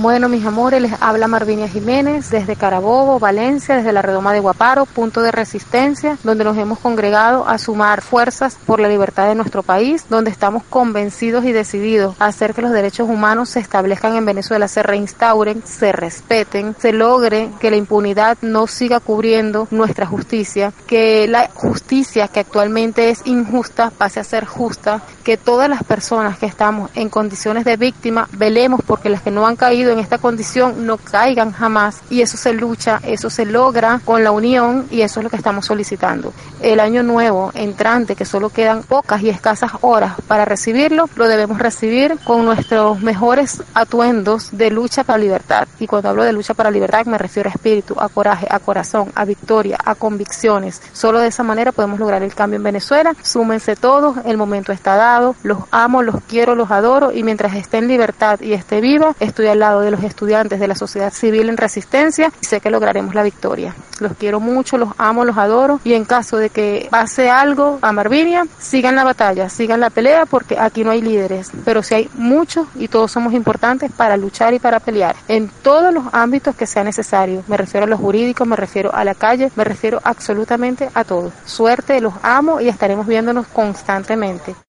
Bueno, mis amores, les habla Marvinia Jiménez desde Carabobo, Valencia, desde la redoma de Guaparo, punto de resistencia, donde nos hemos congregado a sumar fuerzas por la libertad de nuestro país, donde estamos convencidos y decididos a hacer que los derechos humanos se establezcan en Venezuela, se reinstauren, se respeten, se logre que la impunidad no siga cubriendo nuestra justicia, que la justicia que actualmente es injusta pase a ser justa, que todas las personas que estamos en condiciones de víctima velemos porque las que no han caído en esta condición no caigan jamás y eso se lucha, eso se logra con la unión y eso es lo que estamos solicitando. El año nuevo entrante, que solo quedan pocas y escasas horas para recibirlo, lo debemos recibir con nuestros mejores atuendos de lucha para libertad. Y cuando hablo de lucha para libertad me refiero a espíritu, a coraje, a corazón, a victoria, a convicciones. Solo de esa manera podemos lograr el cambio en Venezuela. Súmense todos, el momento está dado, los amo, los quiero, los adoro y mientras esté en libertad y esté viva, estoy al lado de los estudiantes de la sociedad civil en resistencia y sé que lograremos la victoria. Los quiero mucho, los amo, los adoro y en caso de que pase algo a Marvinia, sigan la batalla, sigan la pelea porque aquí no hay líderes, pero sí hay muchos y todos somos importantes para luchar y para pelear en todos los ámbitos que sea necesario. Me refiero a los jurídicos, me refiero a la calle, me refiero absolutamente a todos. Suerte, los amo y estaremos viéndonos constantemente.